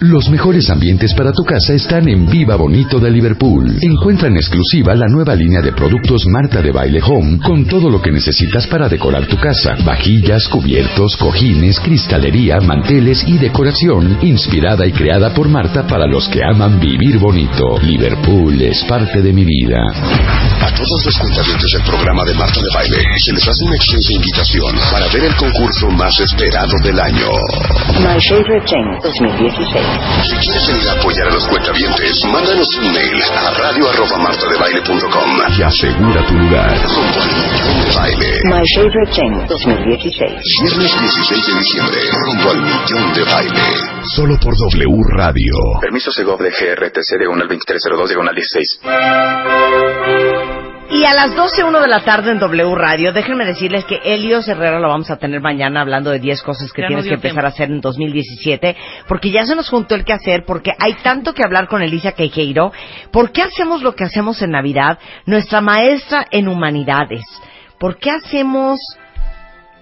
Los mejores ambientes para tu casa están en Viva Bonito de Liverpool. Encuentra en exclusiva la nueva línea de productos Marta de Baile Home con todo lo que necesitas para decorar tu casa. Vajillas, cubiertos, cojines, cristalería, manteles y decoración inspirada y creada por Marta para los que aman vivir bonito. Liverpool es parte de mi vida. A todos los cuentavientes del programa de Marta de Baile se les hace una extensa invitación para ver el concurso más esperado del año. My Favorite Thing 2016. Si quieres venir a apoyar a los cuentavientes, mándanos un mail a radio arroba martadebaile.com Y asegura tu lugar. Rumbo al millón de baile. My Favorite Thing 2016. Viernes 16 de diciembre, rumbo al millón de baile. Solo por W Radio. Permiso Segov de GRTC de 1 al 2302 diagonal 16. Y a las 12.01 de la tarde en W Radio, déjenme decirles que Elio Herrera lo vamos a tener mañana hablando de 10 cosas que Ya tienes que empezar a hacer en 2017, porque ya se nos juntó el que hacer, porque hay tanto que hablar con Elisa Queijeiro. ¿Por qué hacemos lo que hacemos en Navidad? Nuestra maestra en humanidades. ¿Por qué hacemos...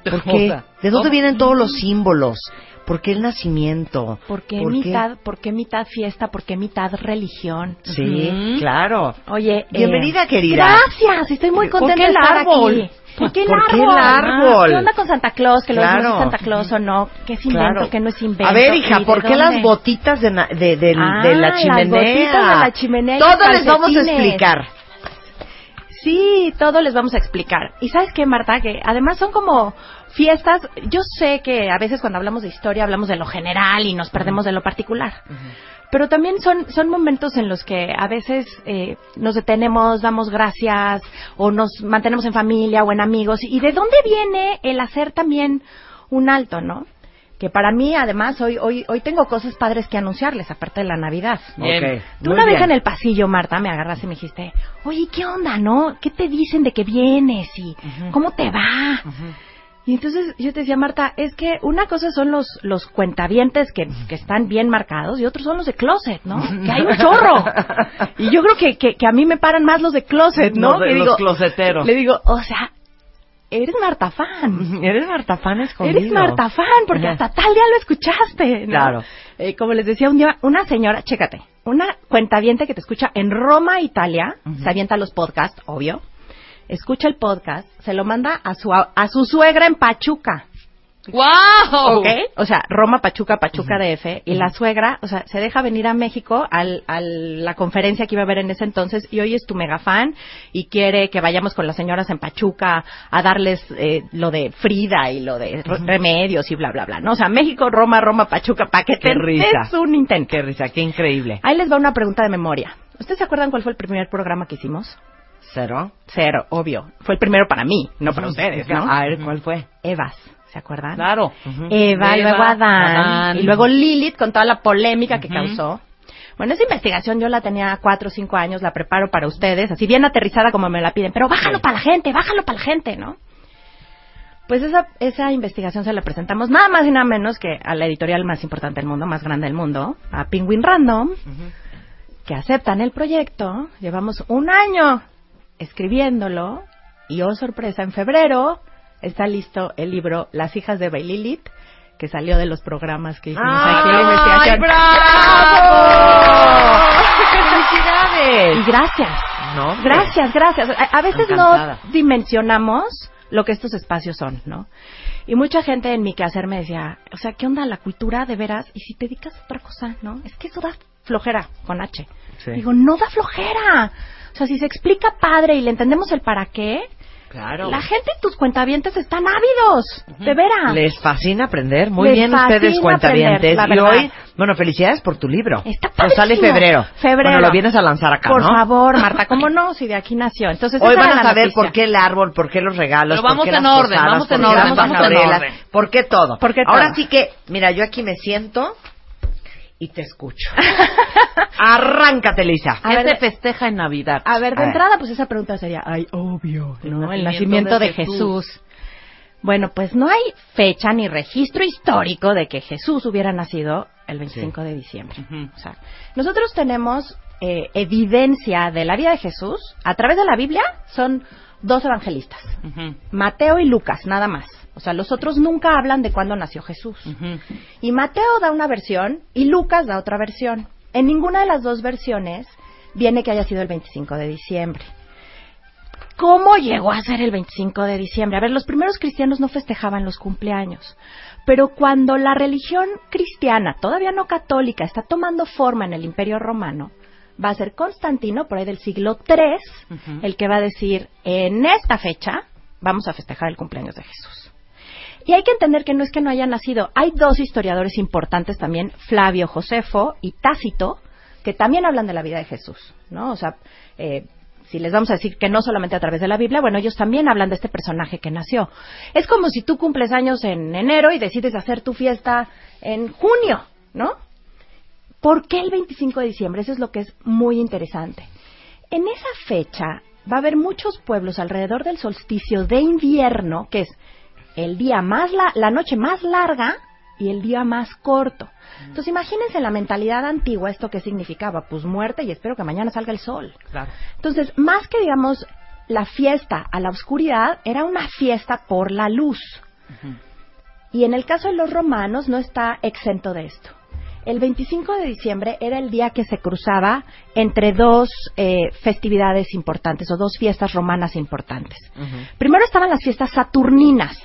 ¿Por qué? Otra. ¿De dónde vienen todos los símbolos? ¿Por qué el nacimiento? ¿Por qué ¿Por qué? mitad, por qué mitad fiesta? ¿Por qué mitad religión? Sí, Ujú. claro. Oye, eh, Bienvenida, querida. Gracias, estoy muy ¿Por contenta qué el de estar árbol? aquí. ¿Por qué el ¿Por qué árbol? el árbol? ¿Qué onda con Santa Claus? Que lo Claro. decimos Santa Claus o no. ¿Qué es invento? Claro. ¿Qué no es invento? A ver, hija, ¿Y ¿por qué las botitas de, na- de, de- Ah, de la las chimenea? botitas de la chimenea Todo les vamos a explicar. Sí, todo les vamos a explicar. Y sabes qué, Marta, que además son como fiestas. Yo sé que a veces cuando hablamos de historia hablamos de lo general y nos perdemos de lo particular. Pero también son, son momentos en los que a veces eh, nos detenemos, damos gracias o nos mantenemos en familia o en amigos. ¿Y de dónde viene el hacer también un alto, no? Que para mí, además, hoy, hoy, hoy tengo cosas padres que anunciarles, aparte de la Navidad. Bien. Ok, Tú una vez en el pasillo, Marta, me agarraste y me dijiste, oye, ¿qué onda, no? ¿Qué te dicen de que vienes y cómo te va? Y entonces yo te decía, Marta, es que una cosa son los, los cuentavientes que, que están bien marcados y otros son los de closet, ¿no? Que hay un chorro. Y yo creo que, que, que a mí me paran más los de closet, ¿no? De Que los digo- closeteros. Le digo, o sea, eres Marta fan. Eres Marta Fan escondido. Eres Marta fan, porque hasta tal día lo escuchaste, ¿no? Claro. Eh, como les decía un día, una señora, chécate, una cuentaviente que te escucha en Roma, Italia, se avienta los podcasts, obvio, escucha el podcast, se lo manda a su, a su suegra en Pachuca. ¡Wow! ¿Ok? O sea, Roma, Pachuca, Pachuca DF. Y la suegra, o sea, se deja venir a México al, a la conferencia que iba a haber en ese entonces y hoy es tu mega fan y quiere que vayamos con las señoras en Pachuca a darles eh, lo de Frida y lo de re- remedios y bla, bla, bla. ¿no? O sea, México, Roma, Roma, Pachuca, pa' que Qué te risa. des un intento. Qué risa, qué increíble. Ahí les va una pregunta de memoria. ¿Ustedes se acuerdan cuál fue el primer programa que hicimos? ¿Cero? Cero, obvio. Fue el primero para mí, no para ustedes, ¿no? A ver, ¿cuál fue? Evas, ¿se acuerdan? Claro. Eva, Eva, luego Adán, Adán. y luego Lilith con toda la polémica que causó. Bueno, esa investigación yo la tenía cuatro o cinco años, la preparo para ustedes, así bien aterrizada como me la piden, pero bájalo para la gente, bájalo para la gente, ¿no? Pues esa, esa investigación se la presentamos nada más y nada menos que a la editorial más importante del mundo, más grande del mundo, a Penguin Random, que aceptan el proyecto. Llevamos un año escribiéndolo y, oh sorpresa, en febrero está listo el libro Las hijas de Baililith, que salió de los programas que hicimos aquí en investigación. ¡Felicidades! Y gracias. No. Gracias, gracias. A, a veces Encantada. no dimensionamos lo que estos espacios son, ¿no? Y mucha gente en mi quehacer me decía, o sea, ¿qué onda la cultura de veras? Y si te dedicas a otra cosa, ¿no? Es que eso da flojera con H. Sí. Digo, no da flojera. O sea, si se explica padre y le entendemos el para qué, Claro. la gente y tus cuentavientes están ávidos, de veras. Les fascina aprender. Muy Les bien ustedes, fascina cuentavientes. aprender, Y la hoy, verdad. bueno, felicidades por tu libro. Está Pero sale padrísimo. febrero. Febrero. Bueno, lo vienes a lanzar acá, Por ¿no? favor, Marta, ¿cómo no? Si de aquí nació. Entonces, Hoy van a saber noticia. por qué el árbol, por qué los regalos, Pero por vamos qué en las orden, posadas, vamos por en qué orden, las vamos en orden. por qué todo. ¿Por qué Ahora todo? sí que, mira, yo aquí me siento y te escucho. Arráncate, Lisa. ¿Qué ver, se festeja en Navidad? A ver, de A ver. entrada, pues esa pregunta sería, ay, obvio, El ¿no? El nacimiento nacimiento de de Jesús. Jesús. Bueno, pues no hay fecha ni registro histórico de que Jesús hubiera nacido el 25 de diciembre. O sea, nosotros tenemos eh, evidencia de la vida de Jesús a través de la Biblia, son dos evangelistas, Mateo y Lucas, nada más. O sea, los otros nunca hablan de cuándo nació Jesús. Y Mateo da una versión y Lucas da otra versión. En ninguna de las dos versiones viene que haya sido el 25 de diciembre. ¿Cómo llegó a ser el 25 de diciembre? A ver, los primeros cristianos no festejaban los cumpleaños, pero cuando la religión cristiana, todavía no católica, está tomando forma en el Imperio Romano, va a ser Constantino, por ahí del siglo III, el que va a decir, en esta fecha vamos a festejar el cumpleaños de Jesús. Y hay que entender que no es que no haya nacido. Hay dos historiadores importantes también, Flavio Josefo y Tácito, que también hablan de la vida de Jesús, ¿no? O sea, eh, si les vamos a decir que no solamente a través de la Biblia, bueno, ellos también hablan de este personaje que nació. Es como si tú cumples años en enero y decides hacer tu fiesta en junio, ¿no? ¿Por qué el 25 de diciembre? Eso es lo que es muy interesante. En esa fecha va a haber muchos pueblos alrededor del solsticio de invierno, que es el día más la, la noche más larga y el día más corto. Entonces imagínense la mentalidad antigua esto que significaba, pues muerte y espero que mañana salga el sol. Claro. Entonces, más que digamos la fiesta a la oscuridad, era una fiesta por la luz. Y en el caso de los romanos no está exento de esto. El 25 de diciembre era el día que se cruzaba entre dos eh, festividades importantes o dos fiestas romanas importantes. Primero estaban las fiestas saturninas.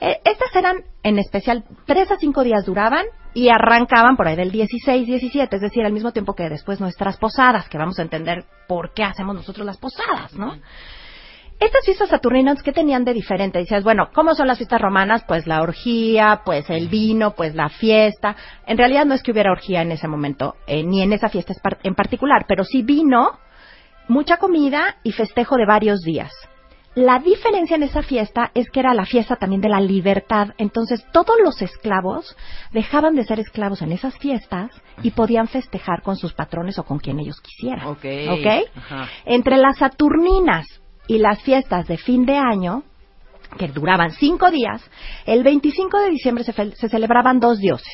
Eh, estas eran, en especial, tres a cinco días duraban y arrancaban por ahí del 16, 17, es decir, al mismo tiempo que después nuestras posadas, que vamos a entender por qué hacemos nosotros las posadas, ¿no? Estas fiestas saturninas, ¿qué tenían de diferente? Decías, bueno, ¿cómo son las fiestas romanas? Pues la orgía, pues el vino, pues la fiesta. En realidad no es que hubiera orgía en ese momento, eh, ni en esa fiesta en particular, pero sí vino, mucha comida y festejo de varios días. La diferencia en esa fiesta es que era la fiesta también de la libertad. Entonces todos los esclavos dejaban de ser esclavos en esas fiestas y podían festejar con sus patrones o con quien ellos quisieran. Ok. ¿Ok? Ajá. Entre las Saturninas y las fiestas de fin de año, que duraban cinco días, el 25 de diciembre se, se celebraban dos dioses.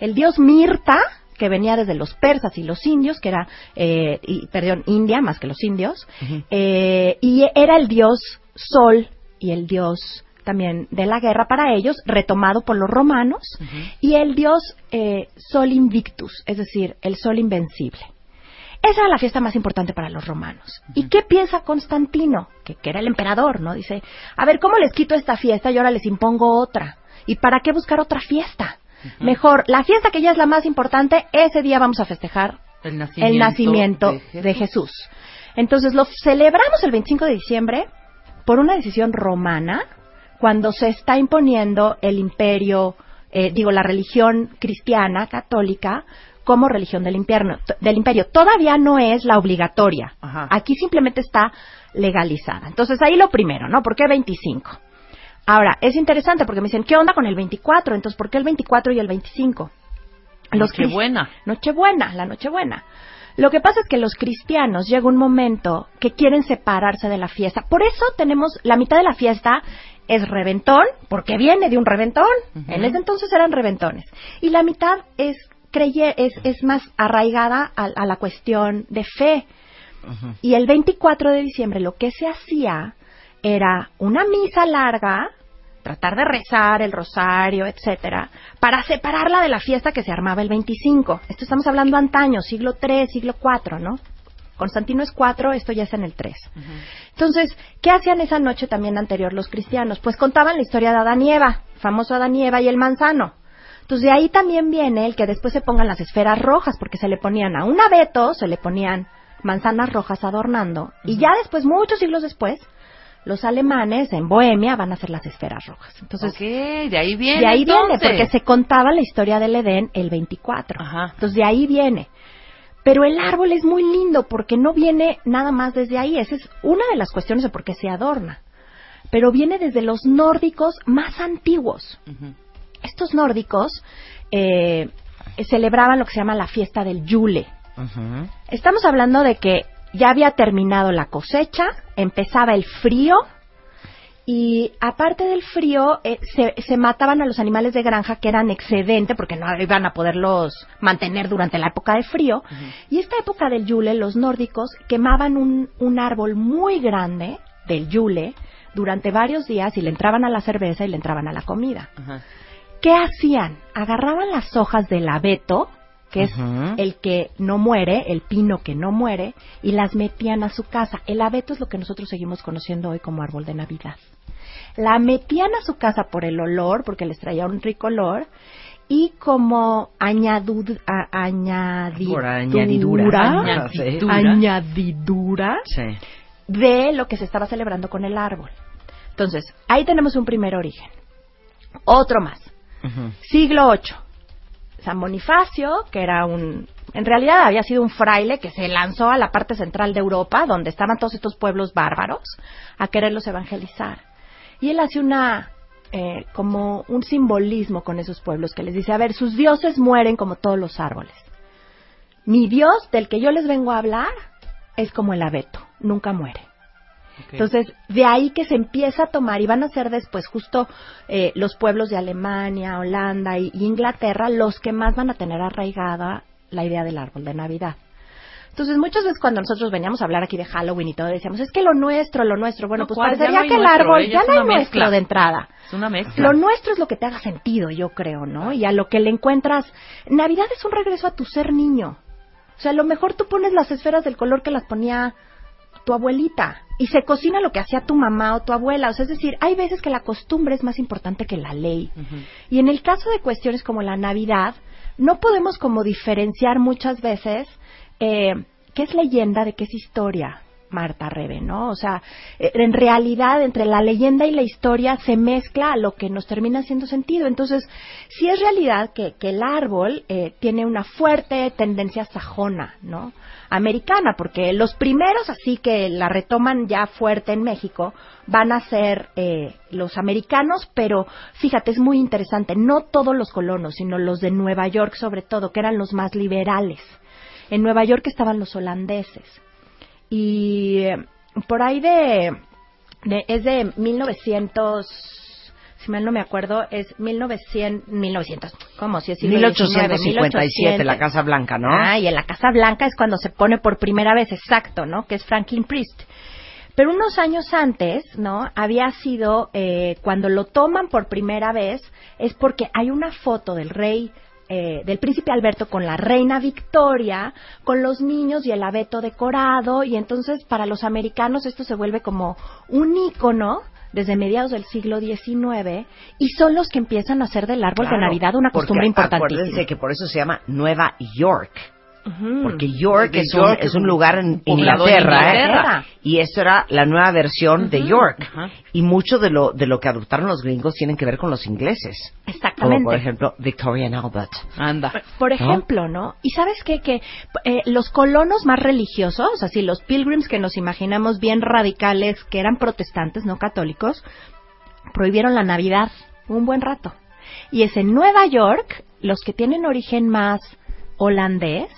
El dios Mirta, que venía desde los persas y los indios, que era, eh, y- perdón, India más que los indios, eh, y era el dios Sol y el dios también de la guerra para ellos, retomado por los romanos, y el dios eh, Sol Invictus, es decir, el Sol Invencible. Esa era la fiesta más importante para los romanos. ¿Y qué piensa Constantino? Que, que era el emperador, ¿no? Dice, a ver, ¿cómo les quito esta fiesta y ahora les impongo otra? ¿Y para qué buscar otra fiesta? Mejor, la fiesta que ya es la más importante, ese día vamos a festejar El nacimiento, el nacimiento de de Jesús. Entonces lo celebramos el 25 de diciembre por una decisión romana cuando se está imponiendo el imperio, eh, digo, la religión cristiana católica como religión del, impierno- del imperio. Todavía no es la obligatoria. Ajá. Aquí simplemente está legalizada. Entonces ahí lo primero, ¿no? ¿Por qué 25? Ahora, es interesante porque me dicen, ¿qué onda con el 24? Entonces, ¿por qué el 24 y el 25? Los cris- Nochebuena. Nochebuena, la Nochebuena. Lo que pasa es que los cristianos llega un momento que quieren separarse de la fiesta. Por eso tenemos la mitad de la fiesta es reventón, porque viene de un reventón. En ese entonces eran reventones. Y la mitad es creye es, es más arraigada a, a la cuestión de fe. Y el 24 de diciembre lo que se hacía era una misa larga, tratar de rezar el rosario, etcétera, para separarla de la fiesta que se armaba el 25. Esto estamos hablando antaño, siglo III, siglo IV, ¿no? Constantino es 4, esto ya es en el 3. Entonces, ¿qué hacían esa noche también anterior los cristianos? Pues contaban la historia de Adán y Eva, famoso Adán y Eva y el manzano. Entonces, de ahí también viene el que después se pongan las esferas rojas, porque se le ponían a un abeto, se le ponían manzanas rojas adornando, y ya después, muchos siglos después, los alemanes en Bohemia van a hacer las esferas rojas. Entonces, de ahí viene. de ahí viene, porque se contaba la historia del Edén el 24. Ajá. Entonces, de ahí viene. Pero el árbol es muy lindo porque no viene nada más desde ahí. Esa es una de las cuestiones de por qué se adorna. Pero viene desde los nórdicos más antiguos. Estos nórdicos, eh, celebraban lo que se llama la fiesta del Yule. Estamos hablando de que ya había terminado la cosecha, empezaba el frío y aparte del frío eh, se, se mataban a los animales de granja que eran excedente porque no iban a poderlos mantener durante la época de frío. Y esta época del Yule, los nórdicos quemaban un, un árbol muy grande del Yule durante varios días y le entraban a la cerveza y le entraban a la comida. ¿Qué hacían? Agarraban las hojas del abeto, que es el que no muere, el pino que no muere, y las metían a su casa. El abeto es lo que nosotros seguimos conociendo hoy como árbol de Navidad. La metían a su casa por el olor, porque les traía un rico olor, y como añadud, a- añadidura, añadidura. Añadidura. añadidura Sí. de lo que se estaba celebrando con el árbol. Entonces, ahí tenemos un primer origen. Otro más. Siglo VIII. San Bonifacio, que era un... En realidad había sido un fraile que se lanzó a la parte central de Europa, donde estaban todos estos pueblos bárbaros, a quererlos evangelizar. Y él hace una... eh, como un simbolismo con esos pueblos que les dice, a ver, sus dioses mueren como todos los árboles. Mi Dios, del que yo les vengo a hablar, es como el abeto, nunca muere. Entonces, de ahí que se empieza a tomar, y van a ser después justo eh, los pueblos de Alemania, Holanda y, y Inglaterra los que más van a tener arraigada la idea del árbol de Navidad. Entonces, muchas veces cuando nosotros veníamos a hablar aquí de Halloween y todo, decíamos, es que lo nuestro, lo nuestro, bueno, No, pues parecería no que el nuestro, árbol ¿eh? Ya es no hay una nuestro mezcla. de entrada. Es una mezcla. Lo nuestro es lo que te haga sentido, yo creo, ¿no? Y a lo que le encuentras. Navidad es un regreso a tu ser niño. O sea, a lo mejor tú pones las esferas del color que las ponía tu abuelita y se cocina lo que hacía tu mamá o tu abuela. O sea, es decir, hay veces que la costumbre es más importante que la ley. Y en el caso de cuestiones como la Navidad, no podemos como diferenciar muchas veces eh, qué es leyenda de qué es historia, Marta Rebe, ¿no? O sea, eh, en realidad entre la leyenda y la historia se mezcla a lo que nos termina haciendo sentido. Entonces, sí es realidad que, que el árbol eh, tiene una fuerte tendencia sajona, ¿no? Americana, porque los primeros así que la retoman ya fuerte en México van a ser eh, los americanos, pero fíjate, es muy interesante, no todos los colonos, sino los de Nueva York sobre todo, que eran los más liberales. En Nueva York estaban los holandeses. Y eh, por ahí de, es de 1900 si mal no me acuerdo, es 1900, 1900, ¿cómo? Si es siglo XIX, 1857, la Casa Blanca, ¿no? Ah, y en la Casa Blanca es cuando se pone por primera vez, exacto, ¿no? Que es Franklin Priest. Pero unos años antes, ¿no? Había sido, eh, cuando lo toman por primera vez, es porque hay una foto del rey, eh, del príncipe Alberto con la reina Victoria, con los niños y el abeto decorado, y entonces para los americanos esto se vuelve como un ícono desde mediados del siglo XIX, y son los que empiezan a hacer del árbol de Navidad una costumbre importantísima. Acuérdense que por eso se llama Nueva York. Porque York es un, York, es un lugar en Inglaterra, ¿eh? Y esto era la nueva versión de York. Y mucho de lo, de lo que adoptaron los gringos tienen que ver con los ingleses. Como Exactamente. por ejemplo Victoria and Albert. Anda. Por ejemplo, ¿no? Y sabes qué? Que eh, los colonos más religiosos, así los pilgrims que nos imaginamos bien radicales, que eran protestantes, no católicos, prohibieron la Navidad un buen rato. Y es en Nueva York, los que tienen origen más holandés,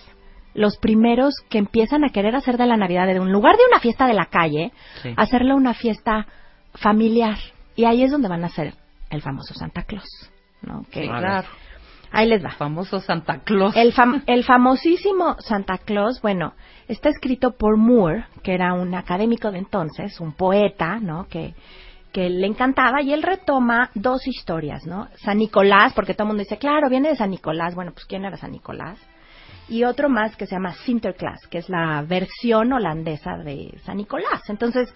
los primeros que empiezan a querer hacer de la Navidad, de un lugar de una fiesta de la calle, Sí. hacerla una fiesta familiar. Y ahí es donde van a hacer el famoso Santa Claus, ¿no? Que Sí, claro. Ahí les va. Famoso Santa Claus. El, fam- el famosísimo Santa Claus, bueno, está escrito por Moore, que era un académico de entonces, un poeta, ¿no? Que, que le encantaba y él retoma dos historias, ¿no? San Nicolás, porque todo el mundo dice, claro, viene de San Nicolás. Bueno, pues ¿quién era San Nicolás? Y otro más que se llama Sinterklaas, que es la versión holandesa de San Nicolás. Entonces,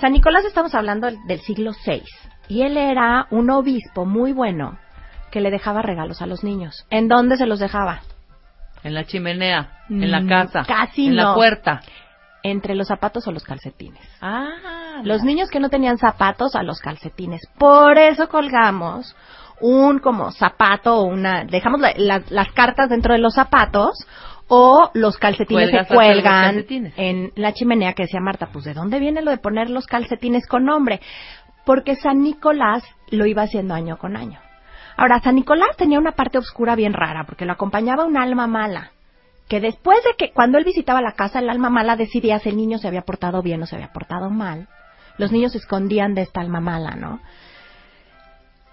San Nicolás estamos hablando del, siglo VI. Y él era un obispo muy bueno que le dejaba regalos a los niños. ¿En dónde se los dejaba? En la chimenea, en la Mm, casa, casi en la puerta. Entre los zapatos o los calcetines. Ah, Los niños que no tenían zapatos a los calcetines. Por eso colgamos un como zapato o una... Dejamos la- la- las cartas dentro de los zapatos o los calcetines Cuelgas se cuelgan calcetines. en la chimenea que decía Marta, pues ¿de dónde viene lo de poner los calcetines con nombre? Porque San Nicolás lo iba haciendo año con año. Ahora, San Nicolás tenía una parte oscura bien rara, porque lo acompañaba un alma mala. Que después de que, cuando él visitaba la casa, el alma mala decidía si el niño se había portado bien o se había portado mal. Los niños se escondían de esta alma mala, ¿no?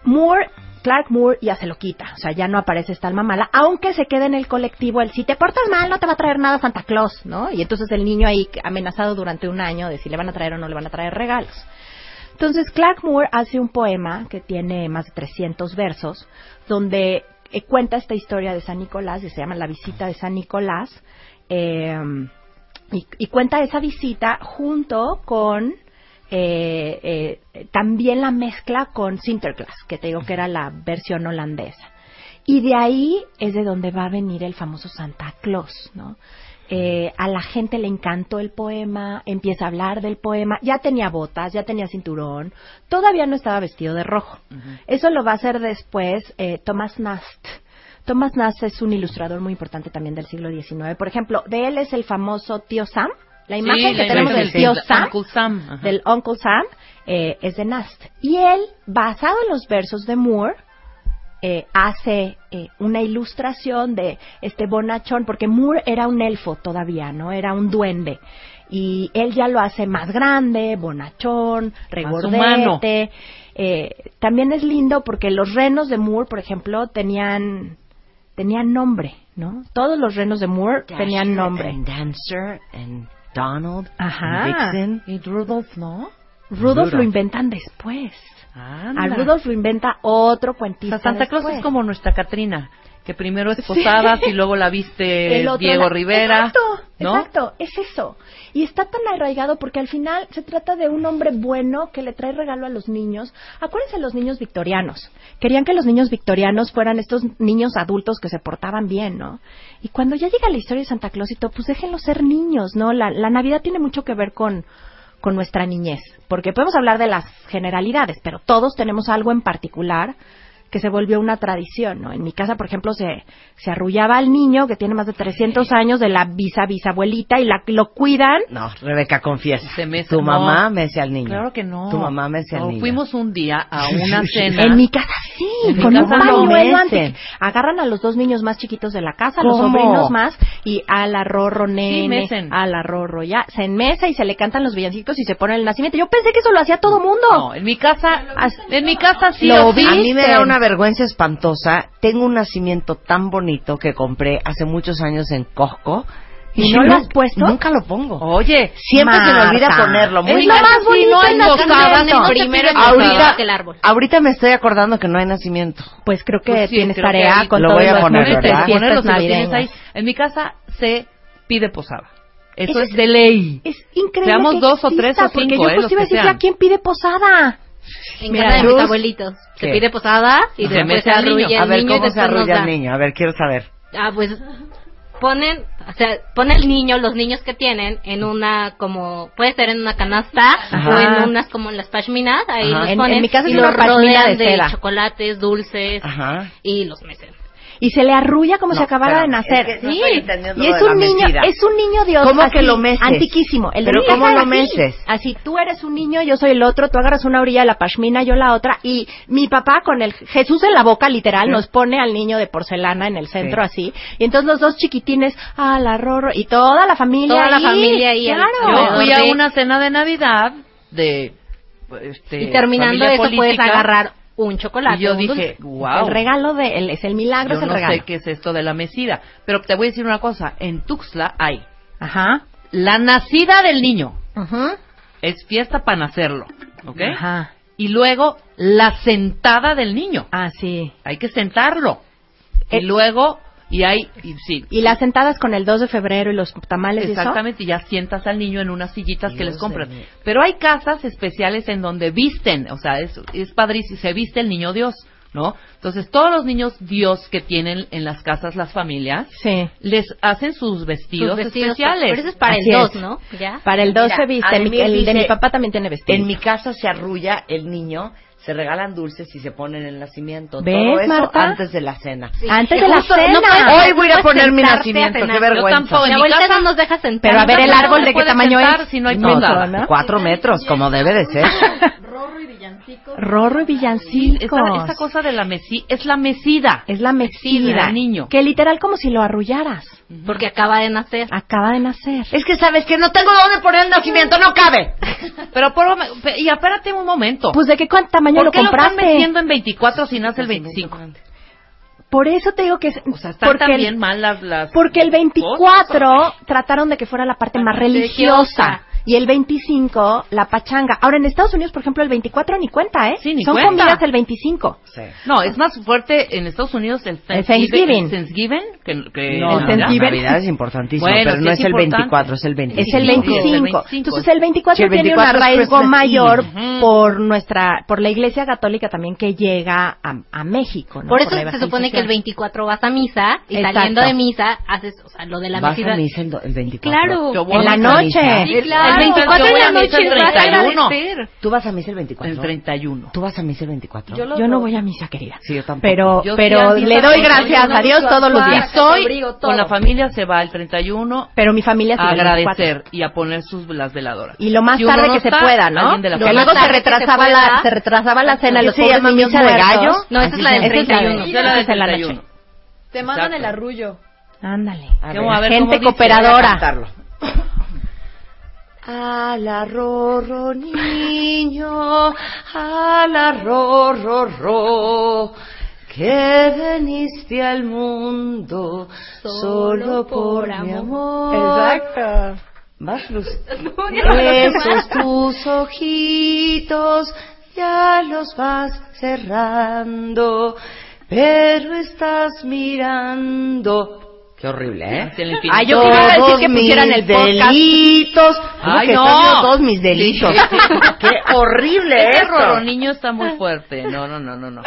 Moore, Clark Moore ya se lo quita, o sea, ya no aparece esta alma mala, aunque se quede en el colectivo el si te portas mal no te va a traer nada Santa Claus, ¿no? Y entonces el niño ahí amenazado durante un año de si le van a traer o no le van a traer regalos. Entonces Clark Moore hace un poema que tiene más de 300 versos, donde eh, cuenta esta historia de San Nicolás, y se llama La visita de San Nicolás, eh, y cuenta esa visita junto con eh, eh, también la mezcla con Sinterklaas, que te digo que era la versión holandesa. Y de ahí es de donde va a venir el famoso Santa Claus, ¿no? Eh, a la gente le encantó el poema, empieza a hablar del poema, ya tenía botas, ya tenía cinturón, todavía no estaba vestido de rojo. Eso lo va a hacer después eh, Thomas Nast. Thomas Nast es un ilustrador muy importante también del siglo XIX. Por ejemplo, de él es el famoso tío Sam. La imagen Sí, que la tenemos imagen del tío Sam, Uncle Sam, ajá. del Uncle Sam, eh, es de Nast. Y él, basado en los versos de Moore, eh, hace eh, una ilustración de este bonachón, porque Moore era un elfo todavía, ¿no? Era un duende. Y él ya lo hace más grande, bonachón, regordete. Eh, también es lindo porque los renos de Moore, por ejemplo, tenían tenían nombre, ¿no? Todos los renos de Moore tenían nombre. And Dancer, and Donald, Ajá. Vixen. Y Rudolph, ¿no? Rudolph Rudolph. lo inventan después. Anda. A Rudolph lo inventa otro O cuentista. sea, Santa Claus después. es como nuestra Catrina, que primero es Posadas y luego la viste Diego la- Rivera. Exacto, ¿no? exacto, es eso. Y está tan arraigado porque al final se trata de un hombre bueno que le trae regalo a los niños. Acuérdense los niños victorianos. Querían que los niños victorianos fueran estos niños adultos que se portaban bien, ¿no? Y cuando ya llega la historia de Santa Claus y todo, pues déjenlos ser niños, ¿no? La, la Navidad tiene mucho que ver con con nuestra niñez, porque podemos hablar de las generalidades, pero todos tenemos algo en particular que se volvió una tradición, ¿no? En mi casa, por ejemplo, se, se arrullaba al niño que tiene más de 300 años de la bisa bisabuelita y la, lo cuidan. No, Rebeca, confiesa. Tu no. mamá mece al niño. Claro que no. Tu mamá mece al No, niño. Fuimos un día a una cena. En mi casa sí, En mi con un casa lo pañuelo antes. Agarran a los dos niños más chiquitos de la casa, los sobrinos más, y a la rorro nene, mecen. a la rorro ya, se enmesa y se le cantan los villancicos y se pone el nacimiento. Yo pensé que eso lo hacía todo mundo. No, en mi casa, en mi casa sí Lo sí. vi. A mí me da Visten. Una vergüenza espantosa. Tengo un nacimiento tan bonito que compré hace muchos años en Costco. ¿Y no lo has puesto? Nunca lo pongo. Oye, Siempre se me Marta. olvida ponerlo. Muy Es lo más bonito no el hay nacimiento. Primero el nada. ahorita, que el árbol. ahorita me estoy acordando que no hay nacimiento. Pues creo que Pues sí, tienes creo que tarea ahí con lo voy a poner, fiestas Ponerlo si lo ahí. En mi casa se pide posada. Eso, Eso es es- de ley. Es increíble Seamos que dos o tres o cinco, porque yo eh, pues los iba a que decir. ¿a quién pide posada? En Mira, casa de mis abuelitos. ¿qué? Se pide posada y Se después mece se al niño. arrulla A el ver, niño ¿cómo se arrulla el niño? A ver, quiero saber. Ah, pues ponen, o sea, pone el niño, los niños que tienen, en una como, puede ser en una canasta Ajá. o en unas como en las pashminas, ahí los En- ponen en mi casa y los rodean de de, chocolates, dulces Ajá. y los mecen. Y se le arrulla como No, si acabara de nacer. es que no sí. y es de la un niño, es un niño Dios. ¿Cómo así, que lo meces? Antiquísimo. El de ¿Pero cómo lo meces? Así, tú eres un niño, yo soy el otro, tú agarras una orilla de la pashmina, yo la otra, y mi papá con el Jesús en la boca, literal, Sí. nos pone al niño de porcelana en el centro Sí. así, y entonces los dos chiquitines, ah, la rorro, y toda la familia Toda la ahí, familia ahí claro. Yo fui a de- una cena de Navidad de este, Y terminando eso puedes política, agarrar un chocolate. y yo dije, wow. El regalo de, el- es el milagro, Yo es el no regalo. sé qué es esto de la mesida, pero te voy a decir una cosa, en Tuxtla hay Ajá. la nacida del niño, Ajá. es fiesta para nacerlo, ¿ok? Ajá. Y luego la sentada del niño, Ah, sí. hay que sentarlo. Eh, y luego, y hay, y sí, Y las sentadas con el 2 de febrero y los tamales y eso. Exactamente, y ya sientas al niño en unas sillitas que Dios les compran. de. Pero hay casas especiales en donde visten, o sea, es, es padrísimo, se viste el niño Dios, ¿no? Entonces, todos los niños Dios que tienen en las casas las familias, Sí. les hacen sus vestidos, Sus vestidos, especiales. Pero eso es para Así el 2, es. ¿no? ¿Ya? Para el 2 Mira, se viste. el de dice- mi papá también tiene vestido. En mi casa se arrulla el niño, se regalan dulces y se ponen el nacimiento. ¿Ves, Todo eso Marta? antes de la cena. Antes de la justo cena. no puedes- Hoy voy a poner mi nacimiento, qué vergüenza. Yo tampoco, en Mi mi abuelita casa no nos deja sentar. Pero a ver, el No árbol de qué tamaño sentar es. si no hay No, posada. ¿no? Cuatro metros, como debe de ser. Rorro y villancicos. Esta, esta cosa de la mesi es la mesida. Es la mesida. del niño. Que literal como si lo arrullaras. Porque acaba de nacer. Acaba de nacer. Es que sabes que no tengo dónde poner el nacimiento, no cabe. Pero por, y espérate un momento. Pues de qué cuánto tamaño ¿Por lo qué lo compraste. están metiendo en 24 si nace el 25? Por eso te digo que es O sea, están porque también el, mal las, las porque el cosas. 24 trataron de que fuera la parte más religiosa. Y el 25, la pachanga. Ahora, en Estados Unidos, por ejemplo, el 24 ni cuenta, ¿eh? Sí, ni Son cuenta. comidas el 25. No, es más fuerte en Estados Unidos el El Thanksgiving, Thanksgiving. Thanksgiving que, que No, El Thanksgiving. Navidad es importantísimo, Bueno, pero sí no es es el importante. 24, es el 25. Es el Sí, 25. es el 25. Entonces el 24 Sí, el tiene 24 un es arraigo mayor Eve. Por nuestra, por la Iglesia Católica también que llega a, a México, ¿no? Por eso la se supone que el evangelización. 24 vas a misa y Exacto. saliendo de misa haces, o sea, lo de la Vas mesida. a misa el, do- el 24. Claro. En la misa. noche. Sí, claro. El 24 Yo voy a la misa noche el vas a 31. agradecer. ¿Tú vas a misa el 24? El 31. ¿Tú vas a misa el 24? Yo, no voy a misa, querida. Sí, yo tampoco. Pero, Yo pero a le doy gracias 31, a Dios todos los días. Soy con la familia se va el 31 Pero mi familia a va el 24. agradecer y a poner sus las veladoras. Y lo más Si tarde no que se pueda, ¿no? que luego se se retrasaba la, se retrasaba la cena, ¿Qué los se pobres niños misa de gallo? No, esa es la del Esa es la de- 31. Esa es la del Esa es en la noche. 31. Te mandan el arrullo. Ándale. A ver, A ver, Gente cooperadora. Al arrorro niño, al arrorro ro, que veniste al mundo solo por mi amor. Exacto. Vas, Luz. Esos tus ojitos ya los vas cerrando, pero estás mirando. Qué horrible, ¿eh? Ah, yo quería decir que pusieran el podcast. delitos. ¿Cómo Ay, que no. todos mis delitos. Qué horrible Ese esto. niño está muy fuerte. No, no, no, no, no.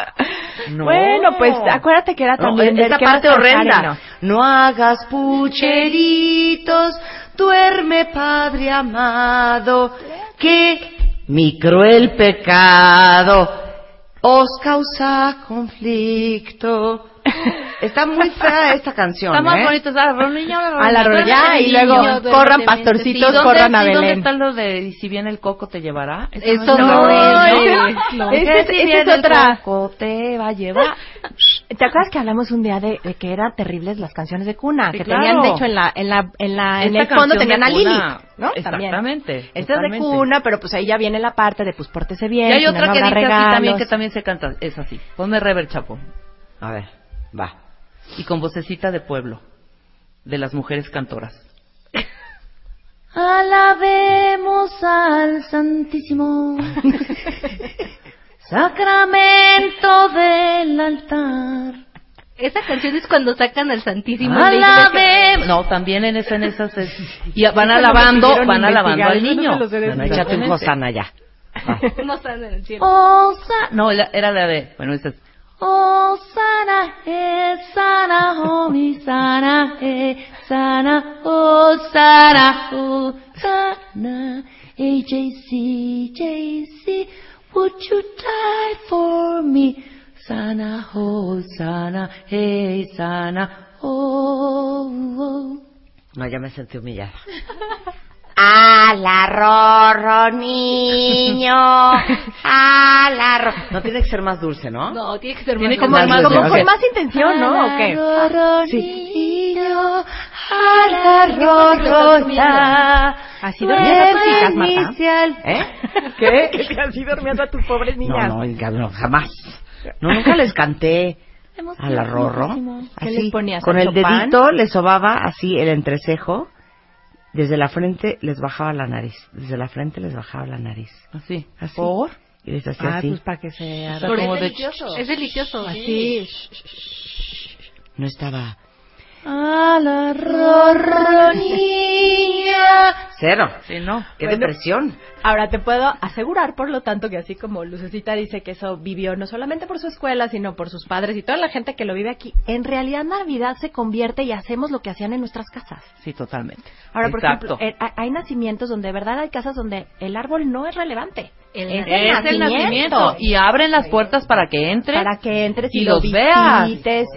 No. Bueno, pues acuérdate que era No, también parte vas a horrenda. No hagas pucheritos, duerme Padre amado, que mi cruel pecado os causa conflicto. Está muy fea esta canción, Está más ¿eh? bonito, A la niño. y luego corran pastorcitos, ¿Y dónde- corran a y ¿Dónde Belén. está lo de y si viene el coco te llevará? Eso no, no es, es- no. es- si es viene el otra. coco te va a llevar. ¿Te acuerdas que hablamos un día de, de que eran terribles las canciones de cuna? Sí, que claro. tenían, de hecho, en la, en la, en la, en Esta el fondo tenían a Lili. ¿no? Exactamente. Esta es de cuna, pero pues ahí ya viene la parte de pues pórtese bien. Y hay otra que dice así también que también se canta, es así. Ponme rever chapo A ver, va. y con vocecita de pueblo de las mujeres cantoras. Alabemos al Santísimo Sacramento del altar. Esa canción es cuando sacan al Santísimo. Alabemos. No, también en esa en esas es- y van Eso no alabando, van alabando al no niño. he Bueno, échate un Josana ya. Va. No en el cielo. Osa, No, era era la de, bueno, esa eh, sana, homie, sana, eh, sana, oh, sana, oh, sana. Hey, JC, JC, would you die for me? Sana, oh, sana, hey, sana, oh, oh. No, ya me sentí humillada. Al arrorro niño, al arro. No tiene que ser más dulce, ¿no? No, tiene que ser Tiene más que Como, ser más como dulce. con Ok. más intención, ¿no? ¿O qué? Arrorro Sí. niño, al arrorro ya. Así dormías a tus hijas, Marta. ¿Eh? ¿Qué? Así dormiendo a tus pobres No, niñas. no, hija, no, jamás. No, nunca les canté al arrorro. ¿Qué Así, les ponías? con el dedito les sobaba así el entrecejo. Desde la frente les bajaba la nariz. Desde la frente les bajaba la nariz. así. Así. ¿Por? Y les hacía Ah, así. pues para que se como es de- delicioso. Es delicioso. Así. No estaba. Al arrorro niña. Cero. Sí, no. Qué Bueno. depresión. Ahora te puedo asegurar, por lo tanto, que así como Lucecita dice que eso vivió no solamente por su escuela, sino por sus padres y toda la gente que lo vive aquí, en realidad Navidad se convierte y hacemos lo que hacían en nuestras casas. Sí, totalmente. Ahora, por Exacto. ejemplo, eh, hay- nacimientos donde de verdad hay casas donde el árbol no es relevante. El Es Es el nacimiento. Y abren las puertas para que entre. para que entres y, y lo los veas.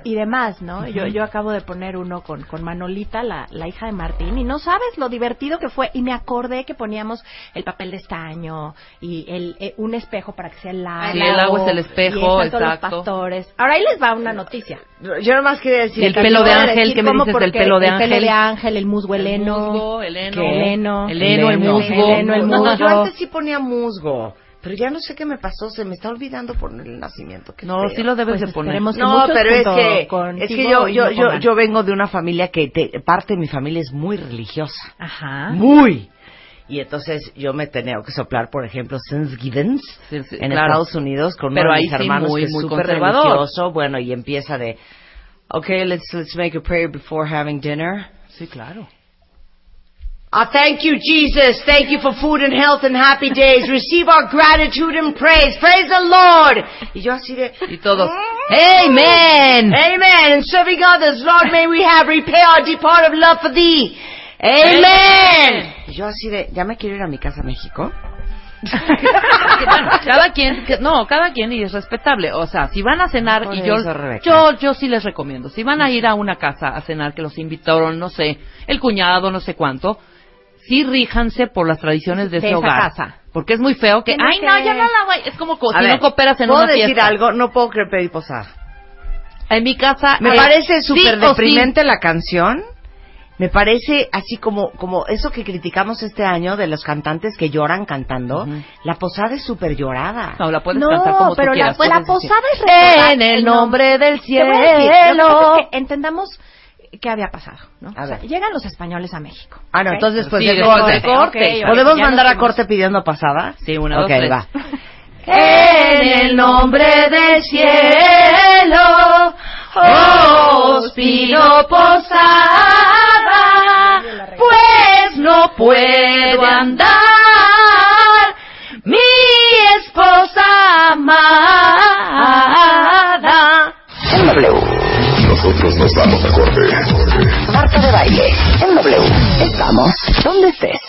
y demás, ¿no? Yo yo acabo de poner uno con, con Manolita, la, la hija de Martín, y no sabes lo divertido que fue. Y me acordé que poníamos el papel de estaño y el, eh, un espejo para que sea el lago. Sí, el agua es el espejo, y todos los exacto. pastores. Ahora ahí les va una noticia. Yo nomás quería decir... El que pelo de ángel, ¿qué me dices del pelo de el pelo ángel? de ángel, el musgo El heleno. musgo, el heno. El heno, el musgo. El No, musgo. yo antes sí ponía musgo. Pero ya no sé qué me pasó, se me está olvidando por el nacimiento. qué No, feo. sí lo debes Pues de poner. No, pero es que, es que yo, yo, yo, yo vengo de una familia que te- parte de mi familia es muy religiosa. Ajá. Muy. Y entonces yo me tenía que soplar, por ejemplo, Thanksgiving Sí, sí, en claro. Estados Unidos con Pero uno de ahí mis sí, hermanos muy, que es muy súper religioso. Bueno, y empieza de, okay, let's, let's make a prayer before having dinner. Sí, claro. I thank you, Jesus. Thank you for food and health and happy days. Receive our gratitude and praise. Praise the Lord. Y yo así de... Y todos, Amen. Amen. And serving others, Lord, may we have repay our of love for thee. Amen. Y yo así de, ya me quiero ir a mi casa a México. bueno, cada quien, que- no, cada quien y es respetable. O sea, si van a cenar Por y yo, eso, Rebeca. yo, yo sí les recomiendo. Si van a ir a una casa a cenar que los invitaron, no sé, el cuñado, no sé cuánto, sí ríjanse por las tradiciones de, De ese esa hogar. casa. Porque es muy feo que, Tiene ay, que- no, ya no la voy. Es como co- A si ver, no cooperas en ¿Puedo una decir fiesta. algo? No puedo creer pedir posada. En mi casa Me parece sí súper o sí. deprimente la canción. Me parece así como, como eso que criticamos este año de los cantantes que lloran cantando. La posada es súper llorada. No, la puedes no, cantar como tú pero la, quieras. la puedes decir. posada es recordar En el nombre del Te voy a decir, lo que pasa cielo. es que entendamos qué había pasado, ¿no? A O sea, ver. llegan los españoles a México. Ah, no, entonces después Sí, del después corte. corte. ¿Podemos mandar a corte pidiendo pasada? Sí, una, dos, Ok, tres. va. En el nombre del cielo, os pido posada, pues no puedo andar, mi esposa amada. W. Nosotros nos vamos a corte. Marta de baile. En W. Estamos donde estés.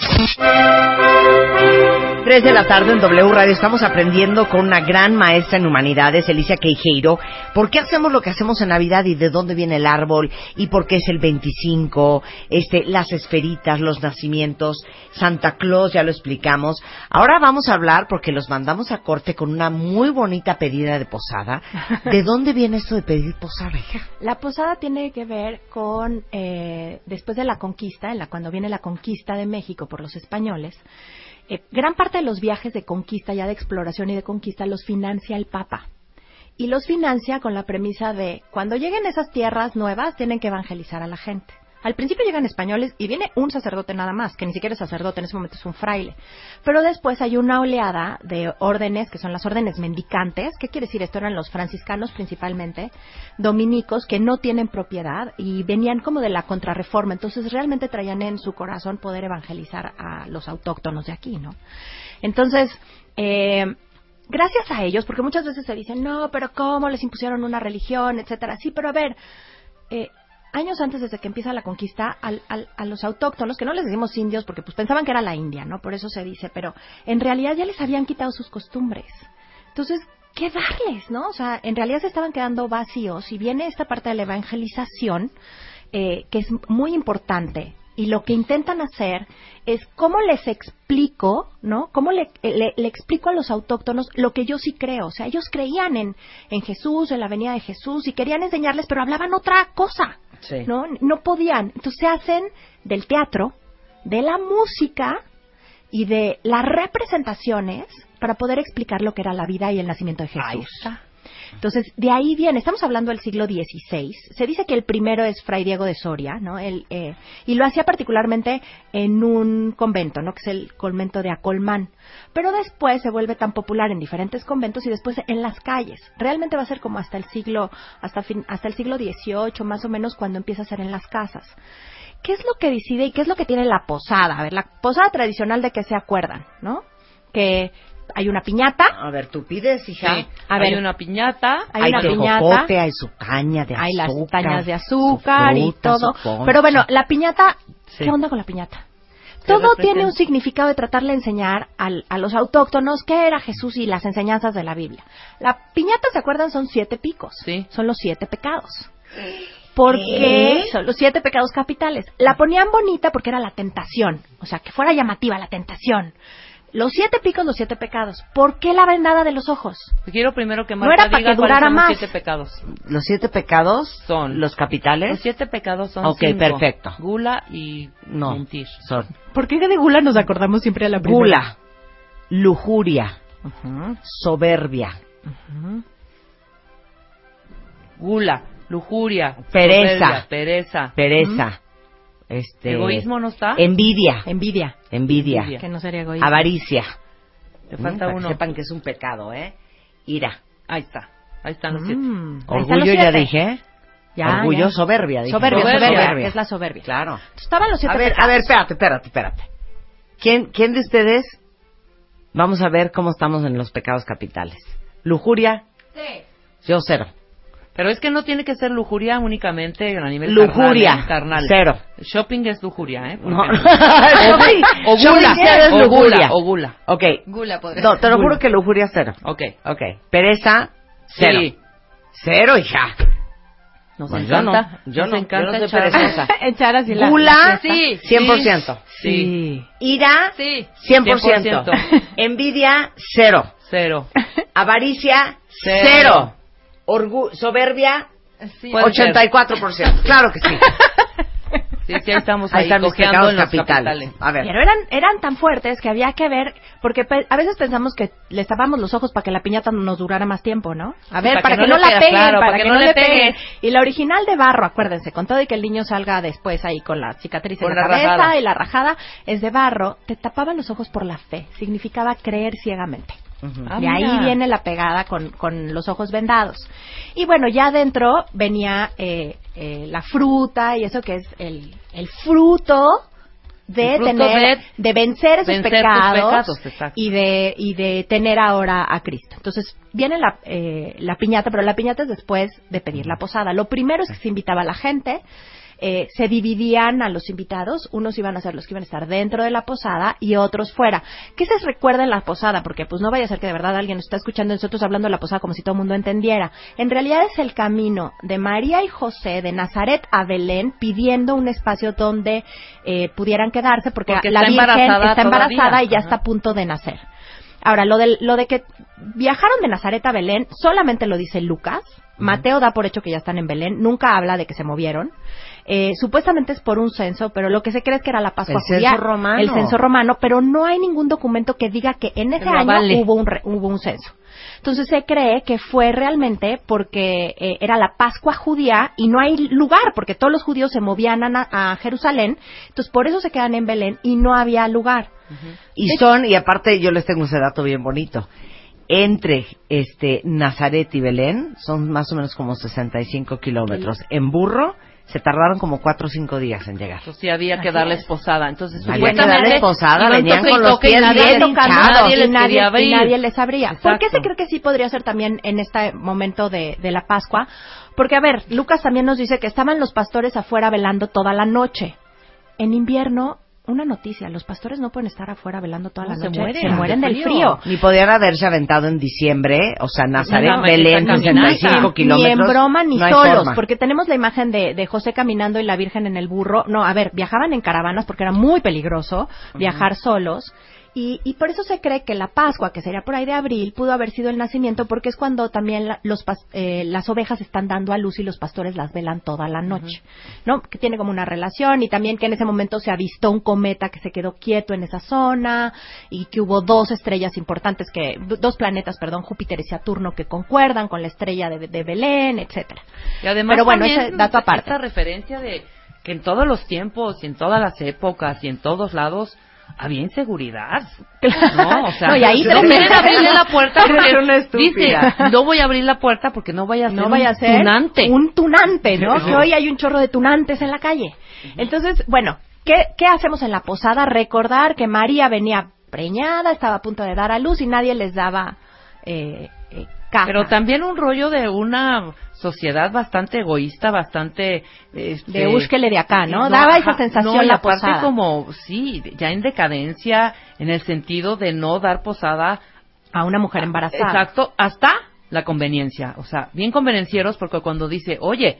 3 de la tarde en W Radio estamos aprendiendo con una gran maestra en humanidades, Alicia Queijeiro, por qué hacemos lo que hacemos en Navidad y de dónde viene el árbol y por qué es el 25, este, las esferitas, los nacimientos, Santa Claus, ya lo explicamos. Ahora vamos a hablar, porque los mandamos a corte con una muy bonita pedida de posada. ¿De dónde viene esto de pedir posada, hija? La posada tiene que ver con, eh, después de la conquista, cuando viene la conquista de México por los españoles, eh, gran parte de los viajes de conquista, ya de exploración y de conquista, los financia el Papa. Y los financia con la premisa de, cuando lleguen esas tierras nuevas, tienen que evangelizar a la gente. Al principio llegan españoles y viene un sacerdote nada más, que ni siquiera es sacerdote, en ese momento es un fraile. Pero después hay una oleada de órdenes, que son las órdenes mendicantes. ¿Qué quiere decir esto? Eran los franciscanos principalmente, dominicos, que no tienen propiedad y venían como de la contrarreforma. Entonces realmente traían en su corazón poder evangelizar a los autóctonos de aquí, ¿no? Entonces, eh, gracias a ellos, porque muchas veces se dicen, no, pero ¿cómo les impusieron una religión, etcétera? Sí, pero a ver, eh, años antes desde que empieza la conquista, al, al- a los autóctonos, que no les decimos indios porque pues pensaban que era la India, ¿no? Por eso se dice, pero en realidad ya les habían quitado sus costumbres. Entonces, ¿qué darles, no? O sea, en realidad se estaban quedando vacíos y viene esta parte de la evangelización, eh, que es muy importante. Y lo que intentan hacer es cómo les explico, ¿no? Cómo le, le- explico a los autóctonos lo que yo sí creo. O sea, ellos creían en, en Jesús, en la venida de Jesús, y querían enseñarles, pero hablaban otra cosa. Sí. ¿no? No podían. Entonces se hacen del teatro, de la música y de las representaciones para poder explicar lo que era la vida y el nacimiento de Jesús. Entonces, de ahí viene, estamos hablando del siglo XVI. Se dice que el primero es Fray Diego de Soria, ¿no? Él, eh, y lo hacía particularmente en un convento, ¿no? Que es el convento de Acolmán. Pero después se vuelve tan popular en diferentes conventos y después en las calles. Realmente va a ser como hasta el siglo, hasta, fin- hasta el siglo XVIII, más o menos, cuando empieza a ser en las casas. ¿Qué es lo que decide y qué es lo que tiene la posada? A ver, la posada tradicional de que se acuerdan, ¿no? Que hay una piñata. A ver, tú pides, hija. Sí. A hay ver. una piñata. Hay Hay una piñata. hay su caña de azúcar. hay las cañas de azúcar y todo. Pero bueno, la piñata, Sí. ¿qué onda con la piñata? todo tiene un significado de tratarle de enseñar al- a los autóctonos qué era Jesús y las enseñanzas de la Biblia. La piñata, ¿se acuerdan? Son siete picos. Sí. Son los siete pecados. Porque son los siete pecados capitales. La ponían bonita porque era la tentación. O sea, que fuera llamativa la tentación. Los siete picos, los siete pecados. ¿Por qué la vendada de los ojos? Quiero primero que No Marta era para diga que cuáles durara son más. los siete pecados. Los siete pecados Son. los capitales. Los siete pecados son Ok, cinco. perfecto. Gula y No, mentir. son ¿Por qué de gula nos acordamos siempre de la primera? gula, lujuria, soberbia, Gula, lujuria, Pereza. soberbia, pereza. pereza, este, ¿Egoísmo no está? envidia, Envidia. envidia, Envidia. Que no sería egoísta. avaricia. Te falta Para que uno. sepan que es un pecado, ¿eh? Ira, Ahí está. Ahí están los siete. Mm, orgullo los ya siete. dije. Ya, orgullo, ya. soberbia. Dije. Soberbia, Soberbia. soberbia, que es la soberbia. Claro. Estaban los siete A ver, pecados. a ver, espérate, espérate, espérate. ¿Quién, ¿Quién de ustedes? Vamos a ver cómo estamos en los pecados capitales. Lujuria. Yo cero. Pero es que no tiene que ser lujuria únicamente a nivel Lujuria. carnal. ¿eh? carnal. Cero. Shopping es lujuria, ¿eh? No. o shopping gula. es o lujuria. gula. O gula. Ok. Gula podría No, te lo juro que lujuria cero. Ok. Ok. Pereza, cero. Sí. Cero, hija. Nos yo encanta. no, yo nos no, encanta yo no soy echar- perezosa. Echar así la... Gula, Sí, 100%. Sí. Ira, Sí. 100%. 100%. Envidia, cero. Cero. Avaricia, Cero. cero. Orgu- soberbia, Sí. Puede ser. 84%. Claro que sí. Sí, sí, ahí estamos Ahí ahí, están cojeando en los capitales. capitales. A ver. Pero eran, eran tan fuertes que había que ver, porque pe- a veces pensamos que les tapamos los ojos para que la piñata nos durara más tiempo, ¿no? A ver, para, que, no, la le- peguen, claro, para, que, no le peguen. peguen. Y la original de barro, acuérdense, con todo y que el niño salga después ahí con la cicatriz Con en la, la cabeza rajada. y la rajada, es de barro, te tapaban los ojos por la fe, significaba creer ciegamente. Ah, de ahí mira. viene la pegada con, con los ojos vendados. Y bueno, ya adentro venía eh, eh, la fruta y eso que es el, el fruto de El fruto tener, de de, vencer esos vencer tus pecados, pecados, y de y de tener ahora a Cristo. Entonces viene la, eh, la piñata, pero la piñata es después de pedir la posada. Lo primero es que se invitaba a la gente. Eh, se dividían a los invitados, unos iban a ser los que iban a estar dentro de la posada y otros fuera. ¿Qué se recuerda en la posada? Porque pues no vaya a ser que de verdad alguien nos está escuchando nosotros hablando de la posada como si todo el mundo entendiera. En realidad es el camino de María y José de Nazaret a Belén pidiendo un espacio donde eh, pudieran quedarse porque, Porque la Virgen embarazada está embarazada todavía. y ya Ajá. está a punto de nacer. Ahora, lo de, lo de que viajaron de Nazaret a Belén, solamente lo dice Lucas. Mateo da por hecho que ya están en Belén, nunca habla de que se movieron. Eh, supuestamente es por un censo, pero lo que se cree es que era la Pascua El judía, censo romano. el censo romano, pero no hay ningún documento que diga que en ese año hubo un, re- hubo un censo. Entonces se cree que fue realmente porque eh, era la Pascua judía y no hay lugar, porque todos los judíos se movían a, a Jerusalén, entonces por eso se quedan en Belén y no había lugar. Y son, y aparte yo les tengo ese dato bien bonito. Entre este Nazaret y Belén son más o menos como 65 kilómetros. En burro se tardaron como 4 o 5 días en llegar. Entonces sí había que Así darles es. posada. Entonces Había que darles posada, venían con los pies nadie bien les- hinchados. nadie nadie, les abría. ¿Por qué se cree que sí podría ser también en este momento de, de la Pascua? Porque, a ver, Lucas también nos dice que estaban los pastores afuera velando toda la noche. En invierno, una noticia, los pastores no pueden estar afuera velando toda No, la se noche. mueren se mueren de del frío. frío. Ni podían haberse aventado en diciembre, o sea, Nazaret, Belén, caminando. 65 Ni kilómetros. en broma ni no solos, forma. porque tenemos la imagen de, de José caminando y la Virgen en el burro. No, a ver, viajaban en caravanas porque era muy peligroso viajar solos. Y, y por eso se cree que la Pascua, que sería por ahí de abril, pudo haber sido el nacimiento, porque es cuando también la- los eh, las ovejas están dando a luz y los pastores las velan toda la noche, ¿no? Que tiene como una relación y también que en ese momento se avistó un cometa que se quedó quieto en esa zona y que hubo dos estrellas importantes que dos planetas, perdón, Júpiter y Saturno que concuerdan con la estrella de, de Belén, etcétera. Y además Pero bueno, ese dato aparte. Esta referencia de que en todos los tiempos y en todas las épocas y en todos lados había inseguridad. No, o sea, No, y ahí te- quieren abrirle la puerta porque dice, no voy a abrir la puerta porque no vaya a ser no un vaya a ser tunante. un tunante, ¿no? Que hoy hay un chorro de tunantes en la calle. Entonces, bueno, ¿qué, ¿qué hacemos en la posada? Recordar que María venía preñada, estaba a punto de dar a luz y nadie les daba eh, eh, casa. Pero también un rollo de una sociedad bastante egoísta, bastante... Este, de búsquele de acá, ¿no? Daba esa sensación no, la aparte posada. como, sí, ya en decadencia, en el sentido de no dar posada a una mujer embarazada. Exacto, hasta la conveniencia. O sea, bien convenencieros porque cuando dice, oye,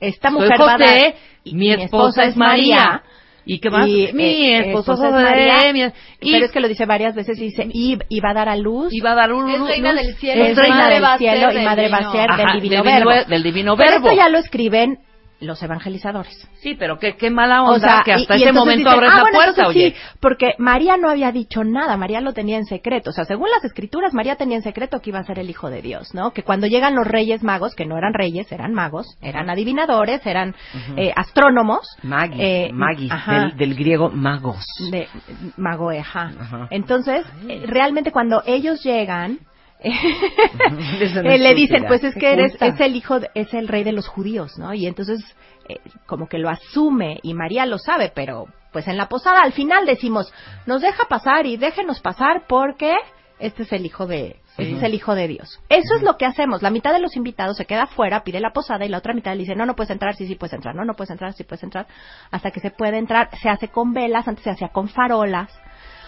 esta soy mujer va a José, dar- y mi esposa es María. ¿Y qué más? Y, mi eh, esposo esposa es José, María, mi- y pero es que lo dice varias veces, dice, y, y va a dar a luz. iba a dar un... Es reina luz- del cielo, es y reina del va cielo ser y madre va a ser del divino del divino verbo. ver- del divino Pero verbo. esto ya lo escriben los evangelizadores. Sí, pero qué, qué mala onda O sea, que hasta y- ese momento dicen, abre ah, esa bueno, puerta, oye. sí, porque María no había dicho nada, María lo tenía en secreto. O sea, según las escrituras, María tenía en secreto que iba a ser el hijo de Dios, ¿no? Que cuando llegan los reyes magos, que no eran reyes, eran magos, eran adivinadores, eran eh, astrónomos. Magis, eh, magis, del, del griego magos. de magoeja. Entonces, eh, realmente cuando ellos llegan, le dicen, pues es que eres, es el hijo, de- es el rey de los judíos, ¿no? Y entonces, eh, como que lo asume y María lo sabe, pero pues en la posada al final decimos, nos deja pasar y déjenos pasar porque este es el hijo de, este es el hijo de Dios. Eso es lo que hacemos. La mitad de los invitados se queda fuera, pide la posada y la otra mitad le dice, no, no puedes entrar, sí, sí puedes entrar, no, no puedes entrar, sí puedes entrar, hasta que se puede entrar. Se hace con velas, antes se hacía con farolas.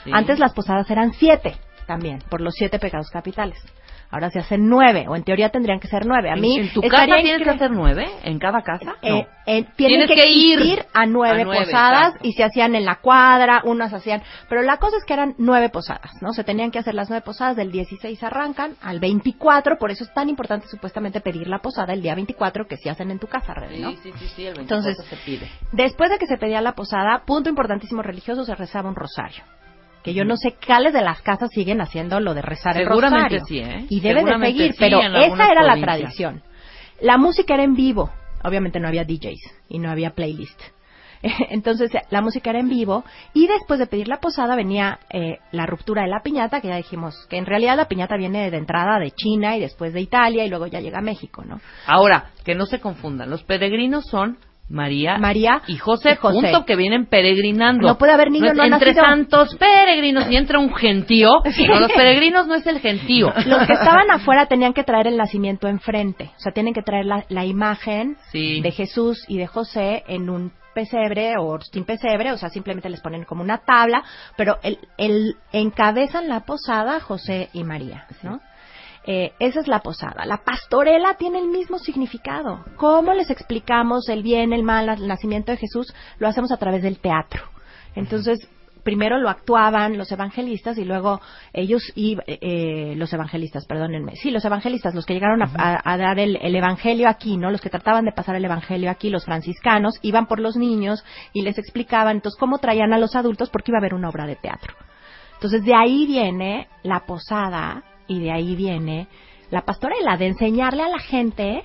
Sí. Antes las posadas eran siete también, por los siete pecados capitales. Ahora se hacen nueve, o en teoría tendrían que ser nueve. A mí ¿En, en tu casa tienes que hacer nueve? ¿En cada casa? eh, No. eh, tienen Tienes que, que ir ir a nueve, a nueve, posadas exacto. y se hacían en la cuadra, unas hacían, pero la cosa es que eran nueve posadas, ¿no? Se tenían que hacer las nueve posadas, del 16 arrancan al 24, por eso es tan importante supuestamente pedir la posada el día 24 que se hacen en tu casa, Rebe, ¿no? Sí, sí, sí, sí, el 24 Entonces, se pide. Después de que se pedía la posada, punto importantísimo religioso, se rezaba un rosario. Que yo no sé cuáles de las casas siguen haciendo lo de rezar el rosario. sí, ¿eh? Y debe de seguir, sí, pero esa era la tradición. La música era en vivo. Obviamente no había DJs y no había playlist. Entonces la música era en vivo y después de pedir la posada venía eh, la ruptura de la piñata, que ya dijimos que en realidad la piñata viene de entrada de China y después de Italia y luego ya llega a México, ¿no? Ahora, que no se confundan, los peregrinos son María, María y José, y José. punto, que vienen peregrinando. No puede haber niño es no Entre nacido. tantos peregrinos y entra un gentío. No, los peregrinos no es el gentío. Los que estaban afuera tenían que traer el nacimiento enfrente, o sea, tienen que traer la, la imagen Sí. de Jesús y de José en un pesebre o sin pesebre, o sea, simplemente les ponen como una tabla, pero el, el encabezan la posada José y María, ¿no? Eh, esa es la posada. La pastorela tiene el mismo significado. ¿Cómo les explicamos el bien, el mal, el nacimiento de Jesús? Lo hacemos a través del teatro. Entonces, primero lo actuaban los evangelistas y luego ellos y eh, los evangelistas, perdónenme, sí, los evangelistas, los que llegaron a, a- a dar el, el evangelio aquí, ¿no? Los que trataban de pasar el evangelio aquí, los franciscanos, iban por los niños y les explicaban entonces cómo traían a los adultos porque iba a haber una obra de teatro. Entonces de ahí viene la posada y de ahí viene la pastorela, de enseñarle a la gente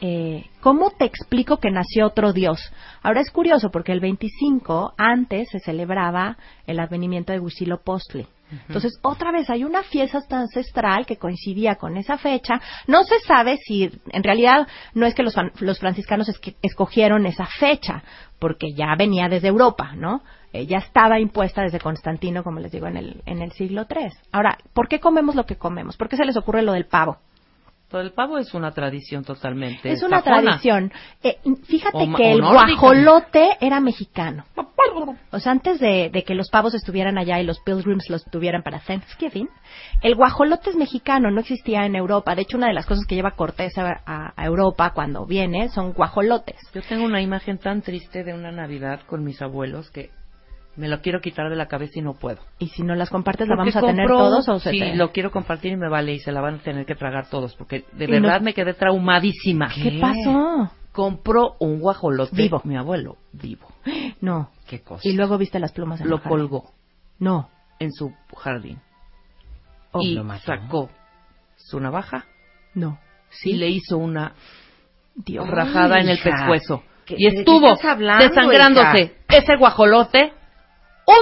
eh, cómo te explico que nació otro Dios. Ahora es curioso porque el 25 antes se celebraba el advenimiento de Huitzilopochtli. Entonces, otra vez hay una fiesta ancestral que coincidía con esa fecha. No se sabe si, en realidad, no es que los, los franciscanos esque- escogieron esa fecha, porque ya venía desde Europa, ¿no? Eh, ya estaba impuesta desde Constantino, como les digo, en el, en el siglo III. Ahora, ¿por qué comemos lo que comemos? ¿Por qué se les ocurre lo del pavo? Todo el pavo es una tradición totalmente. Es una sajona. tradición. Eh, fíjate O que o el nórdica. guajolote era mexicano. O sea, antes de, de que los pavos estuvieran allá y los pilgrims los tuvieran para Thanksgiving, el guajolote es mexicano, no existía en Europa. De hecho, una de las cosas que lleva Cortés a, a- a Europa cuando viene son guajolotes. Yo tengo una imagen tan triste de una Navidad con mis abuelos que me lo quiero quitar de la cabeza y no puedo. Y si no las compartes, ¿la Porque vamos a tener compró- todos o se Sí, te- lo quiero compartir y me vale y se la van a tener que tragar todos porque de Y no- verdad me quedé traumadísima. ¿Qué pasó? Compró un guajolote. Vivo. Mi abuelo, vivo. No. Qué cosa. Y luego viste las plumas en lo el colgó No. en su jardín. Oh, y lo mató. sacó su navaja No. y le hizo una Dios. rajada en el pescuezo. ¿Qué- Y qué estuvo desangrándose hija? ese guajolote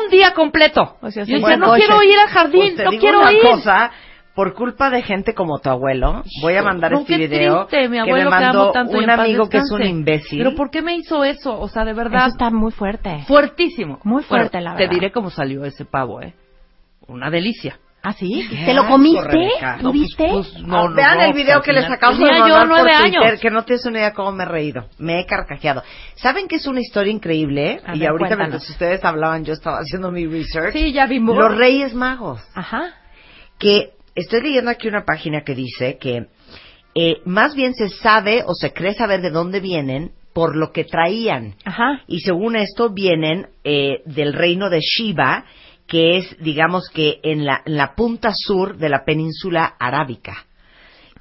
un día completo. O sea, decía, Bueno, no quiero coche. ir al jardín, Pues te no digo quiero una ir. cosa, por culpa de gente como tu abuelo, voy a mandar No, este qué video triste, mi que abuelo me que mandó amo tanto y un amigo que es un imbécil. Pero ¿por qué me hizo eso? O sea, de verdad, Eso está muy fuerte. fuertísimo. Muy fuerte, Bueno, la Te verdad. diré cómo salió ese pavo, ¿eh? Una delicia. ¿Ah, sí? Qué ¿Te lo comiste? ¿Lo viste? pues, no, Ah, no, vean no, el video que les acabo de mandar por nueve Twitter, años. que no tienes una idea cómo me he reído. Me he carcajeado. ¿Saben que es una historia increíble? A y ver, ahorita cuéntanos. mientras ustedes hablaban, yo estaba haciendo mi research. Sí, ya vimos. Los Reyes Magos. Ajá. Que estoy leyendo aquí una página que dice que eh, más bien se sabe o se cree saber de dónde vienen por lo que traían. Ajá. Y según esto vienen eh, del reino de Shiva, que es, digamos que en la, en la punta sur de la península arábica.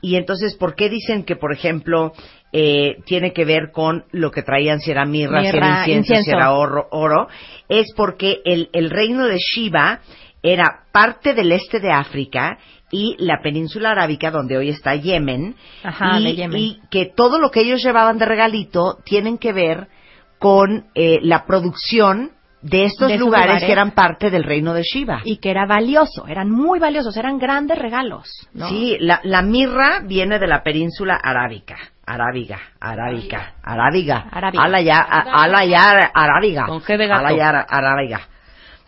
Y entonces, ¿por qué dicen que, por ejemplo, eh, tiene que ver con lo que traían, si era mirra, si era incienso, si era oro, oro? Es porque el, el reino de Shiva era parte del este de África y la península arábica, donde hoy está Yemen, Ajá, y, Yemen. y que todo lo que ellos llevaban de regalito tienen que ver con eh, la producción de estos De lugares, lugares. que eran parte del reino de Shiva. Y que era valioso, eran muy valiosos, eran grandes regalos. ¿no? Sí, la, la mirra viene de la península arábica. Arábiga, arábica, arábiga. Arábiga. Ala ya, a- ala ya, arábiga. Con G de gato. Ala ya, arábiga.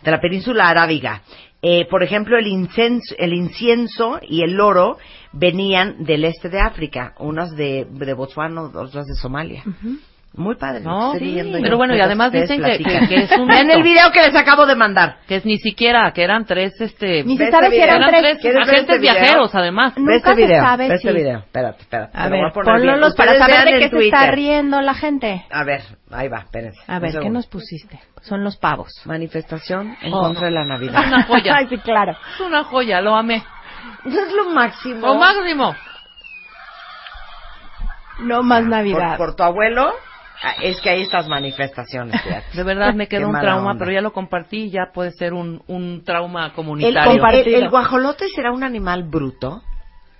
De la península arábiga. Eh, por ejemplo, el incienso, el incienso y el oro venían del este de África, unas de, de Botswana, otras de Somalia. Muy padre. No, sí, pero bueno, y además dicen que- que- que es un mito. el video que les acabo de mandar. Que es ni siquiera, que eran tres, este... Ni se sabe si eran eran tres. tres ¿Quieres ver agentes este viajeros, además. Nunca este se video, sabe ve este si- video. Espérate, espérate. A ver, ponlos para saber de en qué se está Twitter. riendo la gente. A ver, ahí va, espérense. A ver, ¿qué nos pusiste? Son los pavos. Manifestación en Oh. contra de la Es Navidad. una joya. Ay, sí, claro. Es una joya, lo amé. Eso es lo máximo. Lo máximo. No más Navidad. por tu abuelo, es que hay estas manifestaciones. fíjate. De verdad me quedó un trauma, onda. pero ya lo compartí ya puede ser un, un trauma comunitario. el- guajolote será un animal bruto.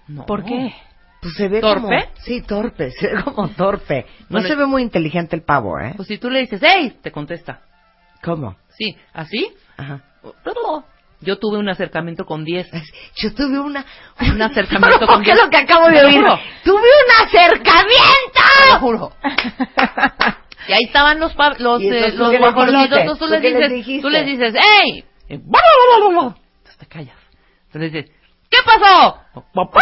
No. ¿Por qué? Pues se ve ¿Torpe? como... Sí, torpe, se ve como torpe. No Bueno, se ve muy inteligente el pavo, ¿eh? Pues si tú le dices, ¡Ey! Te contesta. ¿Cómo? Sí, ¿así? Ajá. Yo tuve un acercamiento con 10. Yo tuve una... Un acercamiento con ¿Qué es 10. lo que acabo de oír? ¡Tuve un acercamiento! Te lo juro. Y ahí estaban los pa- los, eh, ¿tú los entonces tú ¿Tú les dices, tú les dices, ¡Ey! Y Entonces te callas. Entonces dices, ¿qué pasó? ¡Vamos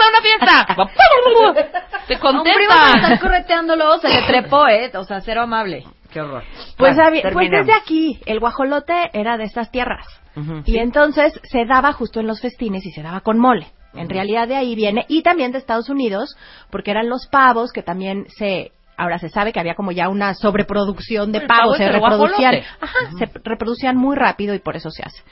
a una fiesta! Te A un primo que estás correteándolo, se le trepó, ¿eh? O sea, cero amable. Qué horror. Pues, Bueno, había- pues desde aquí, el guajolote era de estas tierras. Y entonces se daba justo en los festines y se daba con mole. En realidad de ahí viene, y también de Estados Unidos, porque eran los pavos que también se, ahora se sabe que había como ya una sobreproducción de pavos, se reproducían, ajá, se reproducían muy rápido y por eso se hace.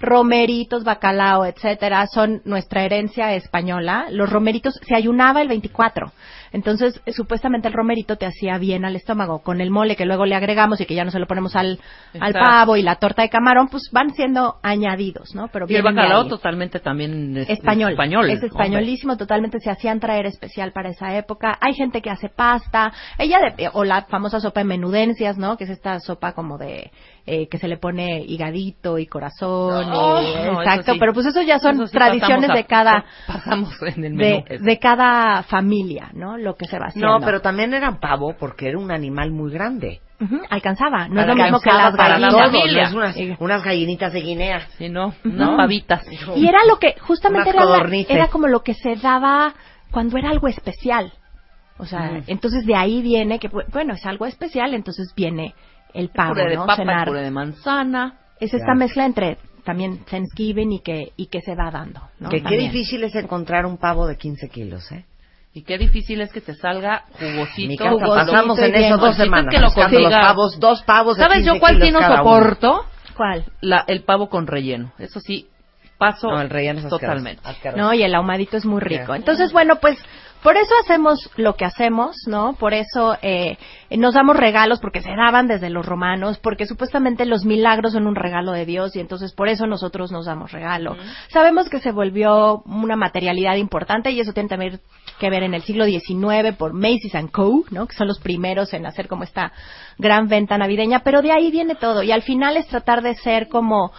Romeritos, bacalao, etcétera, son nuestra herencia española. Los romeritos se ayunaba el 24. Entonces, eh, supuestamente el romerito te hacía bien al estómago. Con el mole que luego le agregamos y que ya no se lo ponemos al, al pavo y la torta de camarón, pues van siendo añadidos, ¿no? Pero Y el bacalao totalmente también es Español. español. Es españolísimo, totalmente se hacían traer especial para esa época. Hay gente que hace pasta, ella de- o la famosa sopa de menudencias, ¿no? Que es esta sopa como de eh, que se le pone higadito y corazón. No, y- no, eso exacto, sí. pero pues eso ya son Eso sí tradiciones a- de cada pasamos en el menú. de, de cada familia, ¿no? Lo que se va haciendo. No, pero también era pavo porque era un animal muy grande. Ujú, alcanzaba, no es lo mismo que las gallinas. no es unas, unas gallinitas de Guinea. Sí, no, unas pavitas. Y era lo que, justamente era, la- era como lo que se daba cuando era algo especial. O sea, entonces de ahí viene que, bu- bueno, es algo especial, entonces viene el pavo, puré de ¿no? papa, Cenar. puré de manzana. Es esta Ya. mezcla entre también Thanksgiving y que, y que se va dando, ¿no? que qué difícil es encontrar un pavo de 15 kilos, ¿eh? Y qué difícil es que te salga jugosito. mi casa Jugosito pasamos en eso dos semanas. que lo buscando los pavos, dos pavos de ¿Sabes 15 yo cuál sí kilos no soporto? ¿Cuál? La, el pavo con relleno. Eso sí, paso No, el relleno es totalmente. asqueroso. No, y el ahumadito es muy rico. Ya. Entonces, bueno, pues por eso hacemos lo que hacemos, ¿no? Por eso eh, nos damos regalos, porque se daban desde los romanos, porque supuestamente los milagros son un regalo de Dios y entonces por eso nosotros nos damos regalo. Sabemos que se volvió una materialidad importante y eso tiene también que ver en el siglo XIX por Macy's and Co., ¿no? Que son los primeros en hacer como esta gran venta navideña, pero de ahí viene todo y al final es tratar de ser como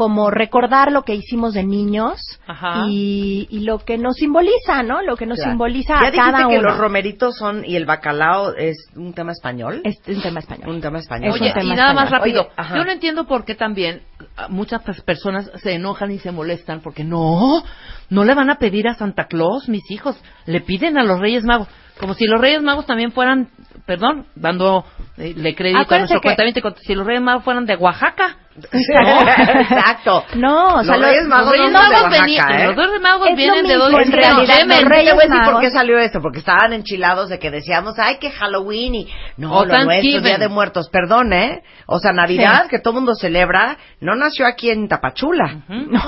como recordar lo que hicimos de niños Ajá. y, y lo que nos simboliza, ¿no? Lo que nos Claro. simboliza ¿Ya a dijiste cada que uno. los romeritos son y el bacalao es un tema español? Es un tema español. un tema español. Es Oye, un tema y nada más rápido. Oye. Yo no entiendo por qué también muchas pers- personas se enojan y se molestan porque no, no le van a pedir a Santa Claus, mis hijos, le piden a los Reyes Magos, como si los Reyes Magos también fueran, perdón, dando eh, le crédito a Acuérdense nuestro que- si los Reyes Magos fueran de Oaxaca. Exacto. No, o sea, los Reyes Magos los Reyes de Magos Oaxaca, venían- ¿eh? los Reyes Magos Es vienen de dos en realidad, los Reyes por qué salió esto, porque estaban enchilados de que decíamos, ay, que Halloween y no, O lo nuestro es. Día de Muertos, perdón, ¿eh? O sea, Navidad, que todo mundo celebra, no nació aquí en Tapachula.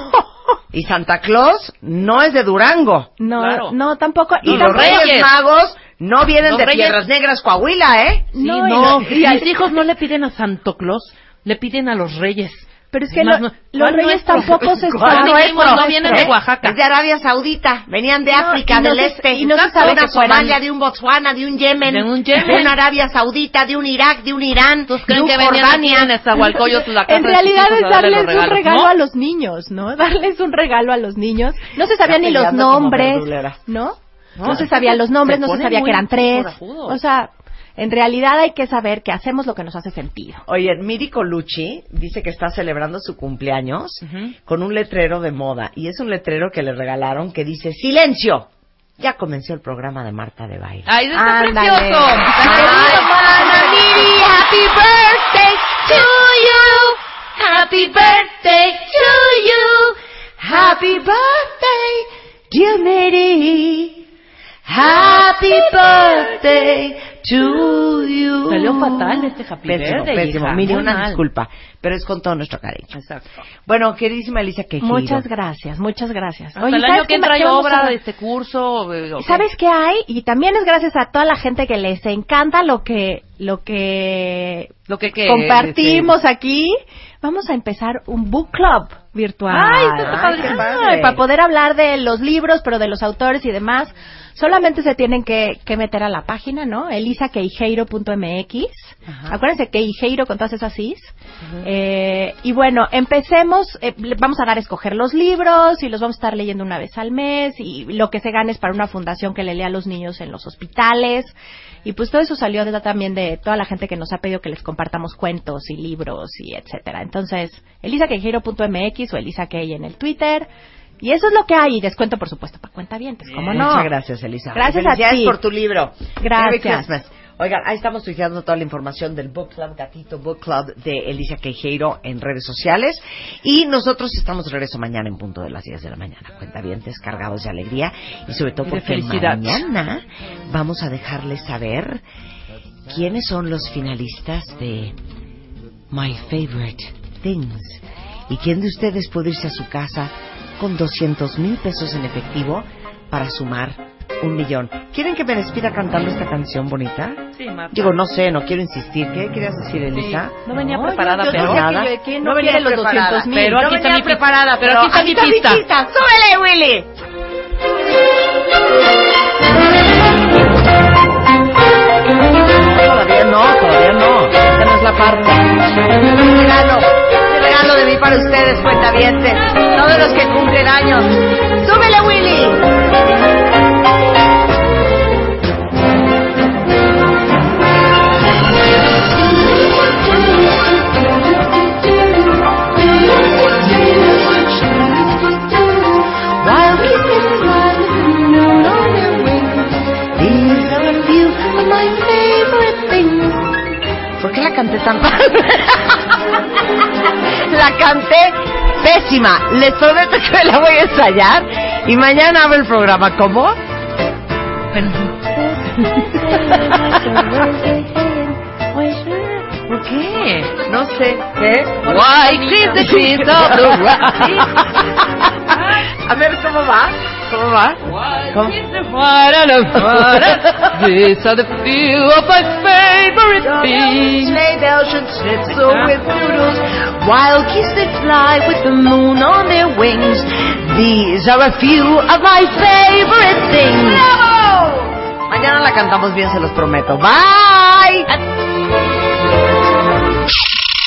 Y Santa Claus no es de Durango. No, Claro. no, tampoco. Y, Y, los Reyes, Reyes. Magos no vienen Los de Reyes- Piedras Negras, Coahuila, ¿eh? Sí, No, y hijos no le piden a Santo Claus, le piden a los Reyes. Pero es que lo- no- los ¿cuál reyes nuestro? tampoco se ¿Cuál están... nuestro? No vienen de Oaxaca. Es de Arabia Saudita, venían de No, África, no del se- este, y no se sabe de una que fueran- Somalia, de un Botswana, de un Yemen, De un Yemen. de una Arabia Saudita, de un Irak, de un Irán, de ¿Creen un que Jordania. en la casa En realidad es darles un regalo ¿No? a los niños, ¿no? Darles un regalo a los niños. No se sabían ni los nombres. ¿no? No, No, se es sabían los nombres, no se sabía que eran tres. O sea, en realidad hay que saber que hacemos lo que nos hace sentido. Oye, Miri Colucci dice que está celebrando su cumpleaños Ujú. con un letrero de moda. Y es un letrero que le regalaron que dice, ¡Silencio! Ya comenzó el programa de Marta de Baile. ¡Ay, eso está Ándale. precioso! Miri, happy birthday to you. Happy birthday to you. Happy birthday, dear Miri. Happy birthday to you. Salió fatal este Happy Pésimo, Birthday, pésimo. hija, Miri, muy una mal. disculpa, pero es con todo nuestro cariño. Exacto. Bueno, queridísima Elisa Quejido. Muchas gracias, muchas gracias. Hasta el año ¿sabes que entra a obra de este curso. eh, ok. ¿Sabes qué hay? Y también es gracias a toda la gente que les encanta lo que lo que Lo que, que compartimos aquí. Vamos a empezar un book club virtual. Ay, esto está Ay, padre. qué padre. Ay, para poder hablar de los libros, pero de los autores y demás. Solamente se tienen que, que meter a la página, ¿no? elisaqueijeiro.mx. Acuérdense Queijeiro con todas esas is. Eh, y bueno, empecemos. eh, vamos a dar a escoger los libros y los vamos a estar leyendo una vez al mes. Y lo que se gane es para una fundación que le lea a los niños en los hospitales. Y pues todo eso salió de, también de toda la gente que nos ha pedido que les compartamos cuentos y libros y etcétera. Entonces, elisaqueijeiro.mx o elisaquei en el Twitter. Y eso es lo que hay. Y descuento, por supuesto, para cuentavientes. ¿Cómo no? Muchas gracias, Elisa. Gracias a ti. por tu libro. Gracias. Oigan, ahí estamos tuiteando toda la información del Book Club Gatito Book Club de Elisa Queijeiro en redes sociales. Y nosotros estamos de regreso mañana en punto de las 10 de la mañana. Cuentavientes cargados de alegría y sobre todo porque mañana vamos a dejarles saber quiénes son los finalistas de My Favorite Things. ¿Y quién de ustedes puede irse a su casa con 200 mil pesos en efectivo para sumar un millón? ¿Quieren que me despida cantando esta canción bonita? Sí, Marta. Digo, no sé, no quiero insistir. ¿Qué querías decir, Elisa? No venía No, preparada, yo- yo pero... nada. que- que no No venía los preparada, 200 mil. Pero no aquí está venía mi pi- preparada, pero aquí está mi pista. ¡Súbele, Willy! Todavía no, todavía no. Esta no es la parte. Un regalo, de mí para ustedes, cuentavientes. Todos los que cumplen años. ¡Súbele, Willy! While we still fly with the moon on their wings, these are a few of my favorite things. ¿Por qué la canté tan mal? la canté pésima. Les prometo que la voy a ensayar y mañana abro el programa. ¿Cómo? ¿Por qué? No sé. ¿Qué? Why the A ver, ¿cómo va? ¿Cómo va? ¿Cómo? These are the few of my favorite things. Sleigh bells should schnitzel with noodles While geese they fly with the moon on their wings These are a few of my favorite things Mañana la cantamos bien, se los prometo. Bye.